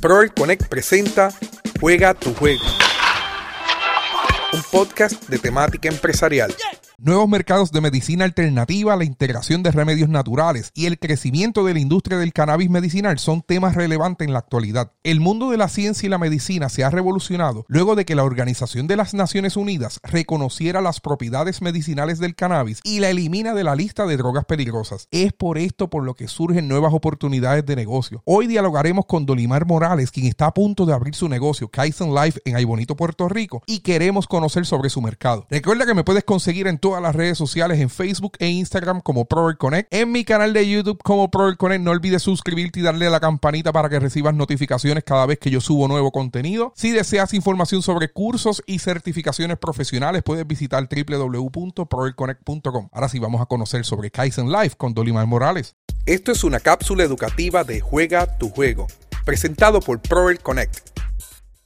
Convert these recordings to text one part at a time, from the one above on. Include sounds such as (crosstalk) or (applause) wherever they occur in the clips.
Proel Connect presenta Juega tu juego. Un podcast de temática empresarial nuevos mercados de medicina alternativa, la integración de remedios naturales y el crecimiento de la industria del cannabis medicinal son temas relevantes en la actualidad. El mundo de la ciencia y la medicina se ha revolucionado luego de que la Organización de las Naciones Unidas reconociera las propiedades medicinales del cannabis y la elimina de la lista de drogas peligrosas. Es por esto por lo que surgen nuevas oportunidades de negocio. Hoy dialogaremos con Dolimar Morales, quien está a punto de abrir su negocio Kaizen Life en Aybonito, Puerto Rico, y queremos conocer sobre su mercado. Recuerda que me puedes conseguir en todas las redes sociales en Facebook e Instagram como Prover Connect, en mi canal de YouTube como Prover Connect. No olvides suscribirte y darle a la campanita para que recibas notificaciones cada vez que yo subo nuevo contenido. Si deseas información sobre cursos y certificaciones profesionales, puedes visitar www.proverconnect.com. Ahora sí, vamos a conocer sobre Kaizen Life con Dolimar Morales. Esto es una cápsula educativa de Juega tu Juego, presentado por Prover Connect.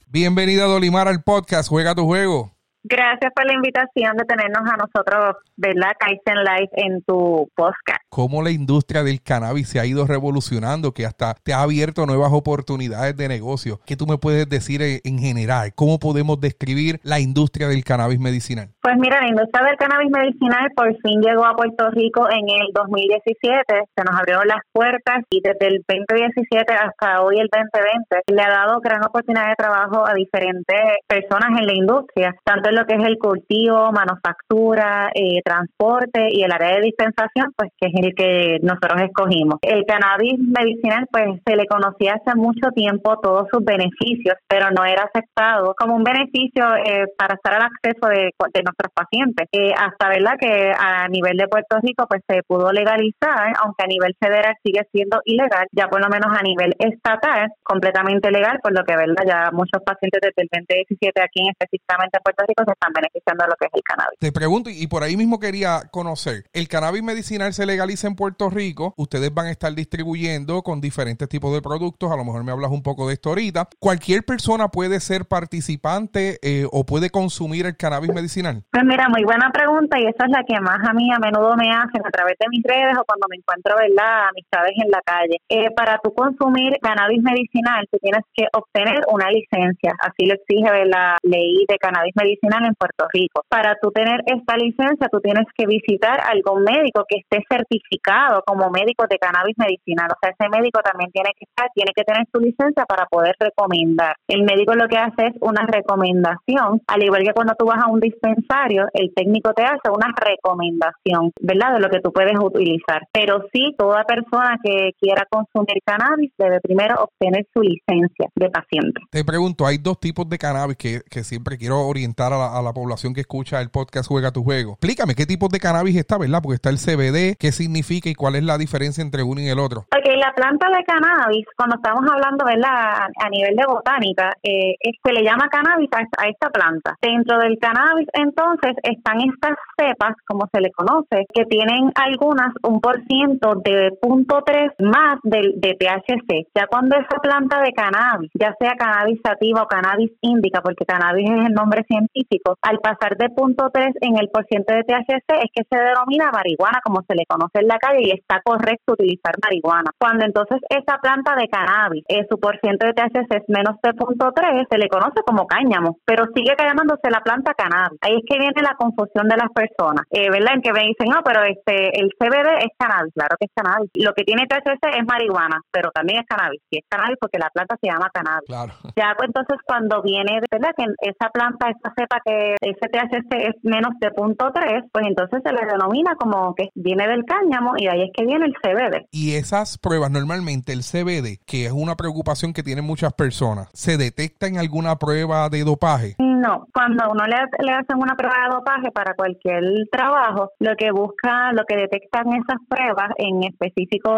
Bienvenida Dolimar al podcast Juega tu Juego. Gracias por la invitación de tenernos a nosotros, ¿verdad? Kaizen Life en tu podcast. ¿Cómo la industria del cannabis se ha ido revolucionando, que hasta te ha abierto nuevas oportunidades de negocio? ¿Qué tú me puedes decir en general? ¿Cómo podemos describir la industria del cannabis medicinal? Pues mira, la industria del cannabis medicinal por fin llegó a Puerto Rico en el 2017. Se nos abrieron las puertas y desde el 2017 hasta hoy, el 2020, le ha dado gran oportunidad de trabajo a diferentes personas en la industria, tanto lo que es el cultivo, manufactura, eh, transporte y el área de dispensación, pues que es el que nosotros escogimos. El cannabis medicinal, pues se le conocía hace mucho tiempo todos sus beneficios, pero no era aceptado como un beneficio eh, para estar al acceso de, nuestros pacientes. Eh, hasta verdad que a nivel de Puerto Rico, pues se pudo legalizar, aunque a nivel federal sigue siendo ilegal, ya por lo menos a nivel estatal, completamente legal, por lo que verdad ya muchos pacientes desde el 2017 aquí específicamente en Puerto Rico se están beneficiando de lo que es el cannabis. Te pregunto, y por ahí mismo quería conocer, el cannabis medicinal se legaliza en Puerto Rico, ustedes van a estar distribuyendo con diferentes tipos de productos, a lo mejor me hablas un poco de esto ahorita. ¿Cualquier persona puede ser participante eh, o puede consumir el cannabis medicinal? Pues mira, muy buena pregunta y esa es la que más a mí a menudo me hacen a través de mis redes o cuando me encuentro, ¿verdad?, amistades en la calle. Eh, para tú consumir cannabis medicinal, tú tienes que obtener una licencia, así lo exige la ley de cannabis medicinal en Puerto Rico. Para tú tener esta licencia, tú tienes que visitar algún médico que esté certificado como médico de cannabis medicinal. O sea, ese médico también tiene que estar, tiene que tener su licencia para poder recomendar. El médico lo que hace es una recomendación, al igual que cuando tú vas a un dispensario, el técnico te hace una recomendación, ¿verdad? De lo que tú puedes utilizar. Pero sí, toda persona que quiera consumir cannabis debe primero obtener su licencia de paciente. Te pregunto, hay dos tipos de cannabis que, que siempre quiero orientar a la, población que escucha el podcast Juega tu Juego. Explícame qué tipo de cannabis está, ¿verdad? Porque está el CBD, qué significa y cuál es la diferencia entre uno y el otro. Ok, la planta de cannabis, cuando estamos hablando, ¿verdad? A, nivel de botánica, eh, se le llama cannabis a, esta planta. Dentro del cannabis, entonces, están estas cepas, como se le conoce, que tienen algunas un por ciento de punto tres más de, de THC. Ya cuando esa planta de cannabis, ya sea cannabis sativa o cannabis índica, porque cannabis es el nombre científico, al pasar de punto 3 en el porciento de THC es que se denomina marihuana como se le conoce en la calle y está correcto utilizar marihuana. Cuando entonces esa planta de cannabis, eh, su porciento de THC es menos de punto 3, se le conoce como cáñamo, pero sigue llamándose la planta cannabis. Ahí es que viene la confusión de las personas, eh, ¿verdad? En que me dicen, no, pero este el CBD es cannabis, claro que es cannabis. Lo que tiene THC es marihuana, pero también es cannabis. Y es cannabis porque la planta se llama cannabis. Claro. (laughs) Ya pues entonces cuando viene, ¿verdad? Que esa planta, esa cepa que ese THC es menos de punto 3, pues entonces se le denomina como que viene del cáñamo y ahí es que viene el CBD. Y esas pruebas, normalmente el CBD, que es una preocupación que tienen muchas personas, ¿se detecta en alguna prueba de dopaje? No, cuando uno le, le hacen una prueba de dopaje para cualquier trabajo, lo que busca, lo que detectan esas pruebas en específico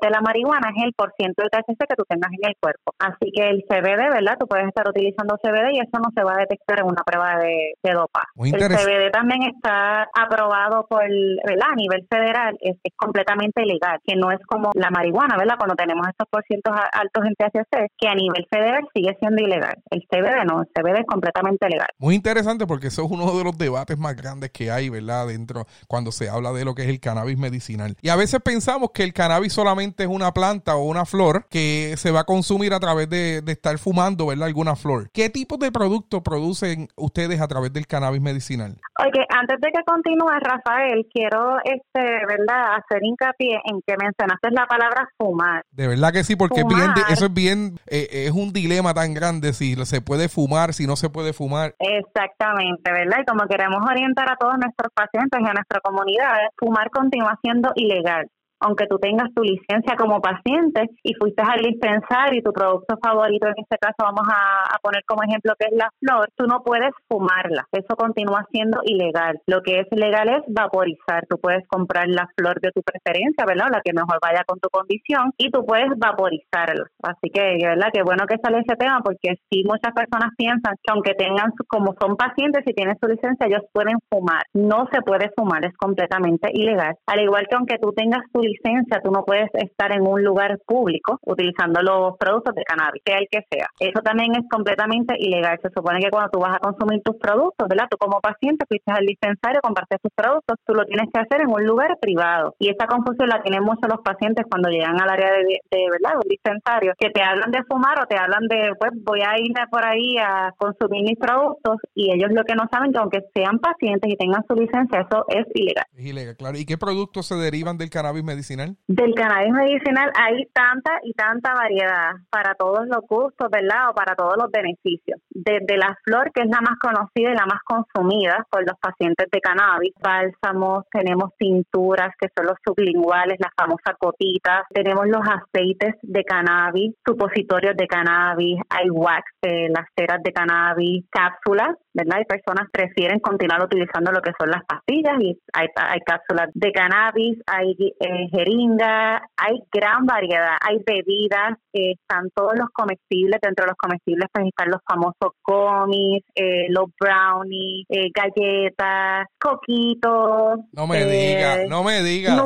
de la marihuana es el porciento de THC que tú tengas en el cuerpo. Así que el CBD, ¿verdad? Tú puedes estar utilizando CBD y eso no se va a detectar en una prueba de, de dopaje. el CBD también está aprobado por, ¿verdad? A nivel federal es, completamente legal, que no es como la marihuana, ¿verdad? Cuando tenemos estos porcientos altos en THC, que a nivel federal sigue siendo ilegal. El CBD no, el CBD es completamente legal. Muy interesante porque eso es uno de los debates más grandes que hay, ¿verdad? Dentro cuando se habla de lo que es el cannabis medicinal. Y a veces pensamos que el cannabis solamente es una planta o una flor que se va a consumir a través de, estar fumando, ¿verdad? Alguna flor. ¿Qué tipo de producto producen ustedes a través del cannabis medicinal? Oye, antes de que continúe, Rafael, quiero, este, ¿verdad? Hacer hincapié en que mencionaste la palabra fumar. De verdad que sí, porque eso es bien, eh, es un dilema tan grande si se puede fumar, si no se puede fumar. Exactamente, ¿verdad? Y como queremos orientar a todos nuestros pacientes y a nuestra comunidad, fumar continúa siendo ilegal aunque tú tengas tu licencia como paciente y fuiste al dispensario y tu producto favorito, en este caso vamos a, poner como ejemplo que es la flor, tú no puedes fumarla. Eso continúa siendo ilegal. Lo que es legal es vaporizar. Tú puedes comprar la flor de tu preferencia, ¿verdad? La que mejor vaya con tu condición y tú puedes vaporizarlo. Así que, ¿verdad? Qué bueno que sale ese tema porque sí muchas personas piensan que aunque tengan, como son pacientes y tienen su licencia, ellos pueden fumar. No se puede fumar, es completamente ilegal. Al igual que aunque tú tengas tu tú no puedes estar en un lugar público utilizando los productos de cannabis, sea el que sea. Eso también es completamente ilegal. Se supone que cuando tú vas a consumir tus productos, ¿verdad? Tú como paciente fuiste al dispensario, compartes tus productos, tú lo tienes que hacer en un lugar privado. Y esa confusión la tienen muchos los pacientes cuando llegan al área de, ¿verdad? Un dispensario, que te hablan de fumar o te hablan de, pues voy a irme por ahí a consumir mis productos y ellos lo que no saben que aunque sean pacientes y tengan su licencia, eso es ilegal. Es ilegal, claro. ¿Y qué productos se derivan del cannabis medicinal? Del cannabis medicinal hay tanta y tanta variedad para todos los gustos, ¿verdad? O para todos los beneficios. Desde la flor, que es la más conocida y la más consumida por los pacientes de cannabis, bálsamos, tenemos tinturas que son los sublinguales, las famosas cotitas, tenemos los aceites de cannabis, supositorios de cannabis, hay wax, las ceras de cannabis, cápsulas, ¿verdad? Hay personas que prefieren continuar utilizando lo que son las pastillas y hay, hay cápsulas de cannabis, hay eh, jeringa, hay gran variedad, hay bebidas, eh, están todos los comestibles, dentro de los comestibles pues están los famosos gummies, eh, los brownies, eh, galletas, coquitos. No me diga, no me diga.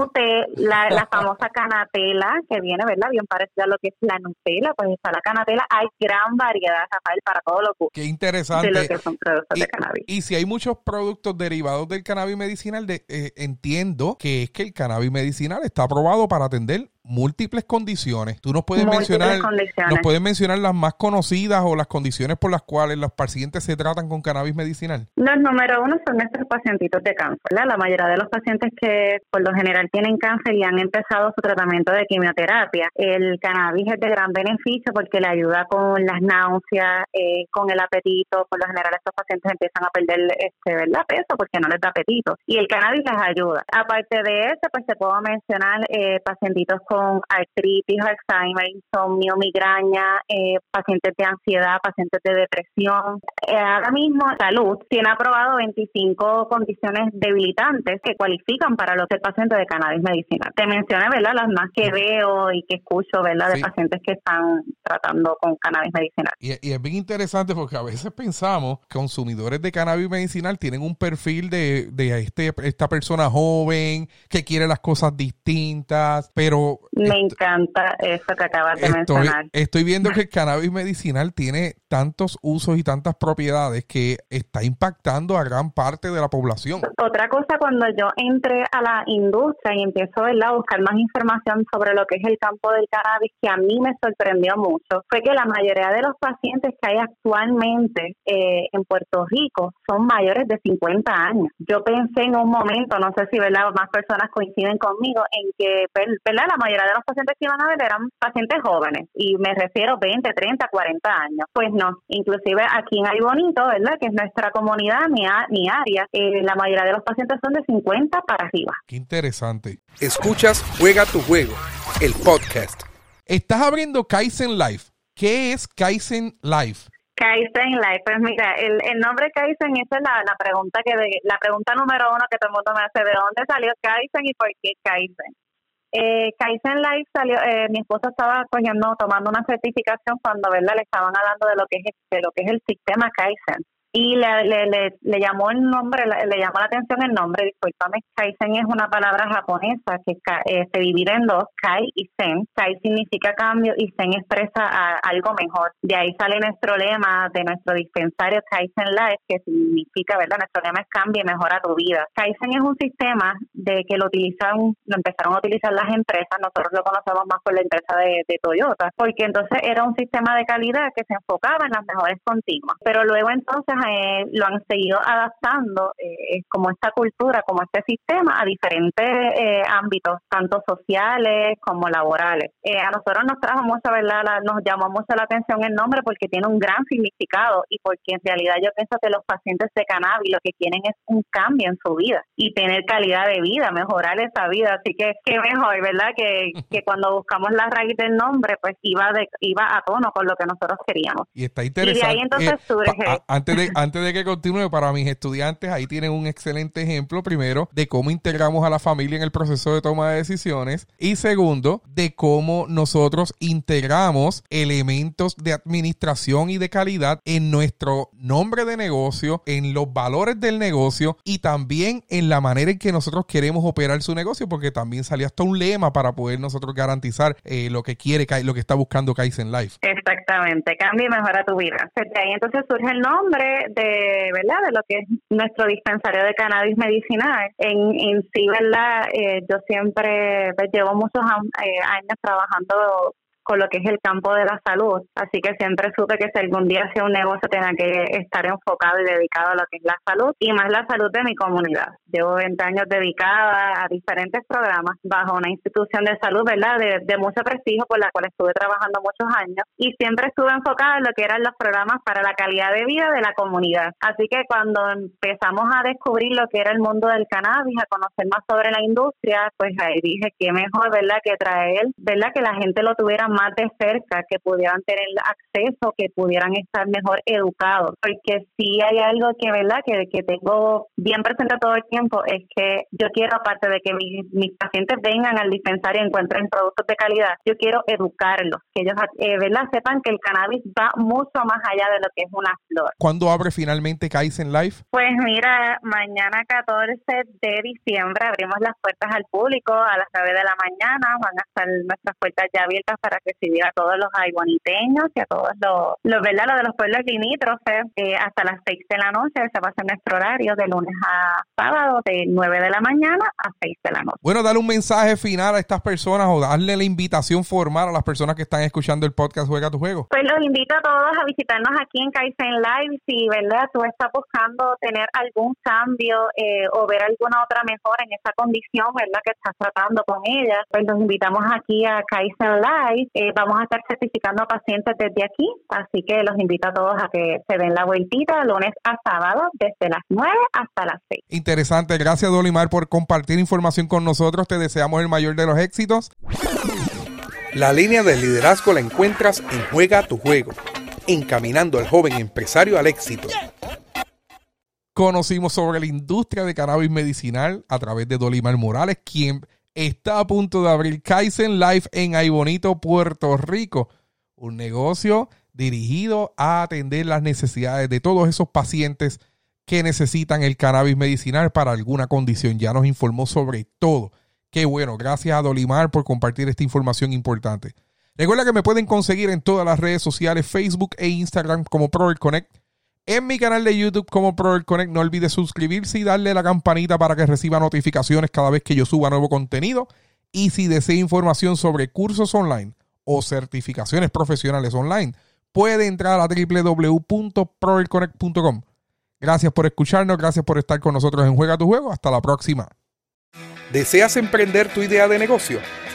la, la (laughs) famosa canatela, que viene, ¿verdad? Bien parecida a lo que es la Nutella, pues está la canatela, hay gran variedad, Rafael, para todos los gustos. Qué interesante. De lo que son productos y, de cannabis. Y si hay muchos productos derivados del cannabis medicinal, de, entiendo que es que el cannabis medicinal está aprobado para atender múltiples condiciones. Tú nos puedes mencionar, nos puedes mencionar las más conocidas o las condiciones por las cuales los pacientes se tratan con cannabis medicinal. Los número uno son nuestros pacientitos de cáncer. La mayoría de los pacientes que por lo general tienen cáncer y han empezado su tratamiento de quimioterapia, el cannabis es de gran beneficio porque le ayuda con las náuseas, eh, con el apetito. Por lo general estos pacientes empiezan a perder este, ¿verdad? peso porque no les da apetito y el cannabis les ayuda. Aparte de eso, pues te puedo mencionar eh, pacientitos con con artritis, Alzheimer, insomnio, migraña, eh, pacientes de ansiedad, pacientes de depresión. Eh, ahora mismo Salud tiene aprobado 25 condiciones debilitantes que cualifican para los pacientes de cannabis medicinal. Te mencioné, ¿verdad? Las más que veo y que escucho, ¿verdad? De pacientes que están tratando con cannabis medicinal. Y, es bien interesante porque a veces pensamos que consumidores de cannabis medicinal tienen un perfil de, de este, esta persona joven que quiere las cosas distintas, pero me encanta eso que acabas de mencionar. Estoy viendo que el cannabis medicinal tiene tantos usos y tantas propiedades que está impactando a gran parte de la población. Otra cosa, cuando yo entré a la industria y empiezo a buscar más información sobre lo que es el campo del cannabis, que a mí me sorprendió mucho, fue que la mayoría de los pacientes que hay actualmente eh, en Puerto Rico son mayores de 50 años. Yo pensé en un momento, no sé si ¿verdad? más personas coinciden conmigo, en que ¿verdad? la mayoría de los pacientes que iban a ver eran pacientes jóvenes, y me refiero 20, 30, 40 años. Pues no, inclusive aquí en Ay Bonito, ¿verdad? Que es nuestra comunidad, mi, mi área, eh, la mayoría de los pacientes son de 50 para arriba. Qué interesante. Escuchas Juega tu Juego, el podcast. Estás abriendo Kaizen Life. ¿Qué es Kaizen Life? Kaizen Life, pues mira, el, el nombre Kaizen, esa es la, la pregunta que la pregunta número uno que todo el mundo me hace, ¿de dónde salió Kaizen y por qué Kaizen? Eh, Kaizen Life salió, eh, mi esposa estaba cogiendo, tomando una certificación cuando, ¿verdad? Le estaban hablando de lo que es, de lo que es el sistema Kaizen y le, le, le, llamó el nombre, le, llamó la atención el nombre, discúlpame, Kaizen es una palabra japonesa que eh, se divide en dos, Kai y Zen. Kai significa cambio y Zen expresa algo mejor. De ahí sale nuestro lema de nuestro dispensario Kaizen Life, que significa, ¿verdad? Nuestro lema es cambia y mejora tu vida. Kaizen es un sistema de que lo utilizan, lo empezaron a utilizar las empresas, nosotros lo conocemos más por la empresa de Toyota, porque entonces era un sistema de calidad que se enfocaba en las mejores continuas. Pero luego entonces eh, lo han seguido adaptando eh, como esta cultura, como este sistema a diferentes eh, ámbitos, tanto sociales como laborales. a nosotros nos trajo mucho, ¿verdad? nos llamó mucho la atención el nombre porque tiene un gran significado y porque en realidad yo pienso que los pacientes de cannabis lo que quieren es un cambio en su vida y tener calidad de vida, mejorar esa vida. Así que qué mejor, ¿verdad? Que, que cuando buscamos la raíz del nombre, pues iba de, iba a tono con lo que nosotros queríamos. Y está interesante. Y de ahí entonces surge. antes de antes de que continúe, para mis estudiantes, ahí tienen un excelente ejemplo, primero, de cómo integramos a la familia en el proceso de toma de decisiones y segundo, de cómo nosotros integramos elementos de administración y de calidad en nuestro nombre de negocio, en los valores del negocio y también en la manera en que nosotros queremos operar su negocio, porque también salió hasta un lema para poder nosotros garantizar eh, lo que quiere, lo que está buscando Kaizen Life. Exactamente, cambia y mejora tu vida. De ahí entonces surge el nombre de, ¿verdad? De lo que es nuestro dispensario de cannabis medicinal. En, en sí, ¿verdad? Eh, yo siempre pues, llevo muchos eh, años trabajando con lo que es el campo de la salud. Así que siempre supe que si algún día hacía un negocio tenía que estar enfocado y dedicado a lo que es la salud y más la salud de mi comunidad. Llevo 20 años dedicada a diferentes programas bajo una institución de salud, ¿verdad? De, de mucho prestigio por la cual estuve trabajando muchos años y siempre estuve enfocada en lo que eran los programas para la calidad de vida de la comunidad. Así que cuando empezamos a descubrir lo que era el mundo del cannabis, a conocer más sobre la industria, pues ahí dije que mejor, ¿verdad? Que traer, ¿verdad? Que la gente lo tuviera más de cerca, que pudieran tener acceso, que pudieran estar mejor educados. Porque si hay algo que, ¿verdad?, que, que tengo bien presente todo el tiempo, es que yo quiero, aparte de que mis, mis pacientes vengan al dispensario y encuentren productos de calidad, yo quiero educarlos, que ellos, eh, ¿verdad?, sepan que el cannabis va mucho más allá de lo que es una flor. ¿Cuándo abre finalmente Kaizen Life? Pues mira, mañana 14 de diciembre abrimos las puertas al público a las 9 de la mañana, van a estar nuestras puertas ya abiertas para recibir a todos los aiboniteños y a todos los, los, ¿verdad? los de los pueblos limítrofes eh, hasta las 6 de la noche. se va a hacer nuestro horario de lunes a sábado de 9 de la mañana a 6 de la noche. Bueno, darle un mensaje final a estas personas o darle la invitación formal a las personas que están escuchando el podcast Juega tu Juego. Pues los invito a todos a visitarnos aquí en Kaizen Live. Si, ¿verdad? Tú estás buscando tener algún cambio eh, o ver alguna otra mejora en esa condición, ¿verdad? Que estás tratando con ella, pues los invitamos aquí a Kaizen Live. Eh, vamos a estar certificando a pacientes desde aquí, así que los invito a todos a que se den la vueltita lunes a sábado desde las 9 hasta las 6. Interesante, gracias Dolimar por compartir información con nosotros, te deseamos el mayor de los éxitos. La línea del liderazgo la encuentras en Juega tu Juego, encaminando al joven empresario al éxito. Conocimos sobre la industria de cannabis medicinal a través de Dolimar Morales, quien está a punto de abrir Kaizen Life en Aybonito, Puerto Rico. Un negocio dirigido a atender las necesidades de todos esos pacientes que necesitan el cannabis medicinal para alguna condición. Ya nos informó sobre todo. Qué bueno, gracias a Dolimar por compartir esta información importante. Recuerda que me pueden conseguir en todas las redes sociales, Facebook e Instagram como Proel Connect en mi canal de YouTube como Proel Connect. No olvides suscribirse y darle la campanita para que reciba notificaciones cada vez que yo suba nuevo contenido. Y si desea información sobre cursos online o certificaciones profesionales online, puede entrar a www.proelconnect.com. Gracias por escucharnos, gracias por estar con nosotros en Juega tu Juego. Hasta la próxima. ¿Deseas emprender tu idea de negocio?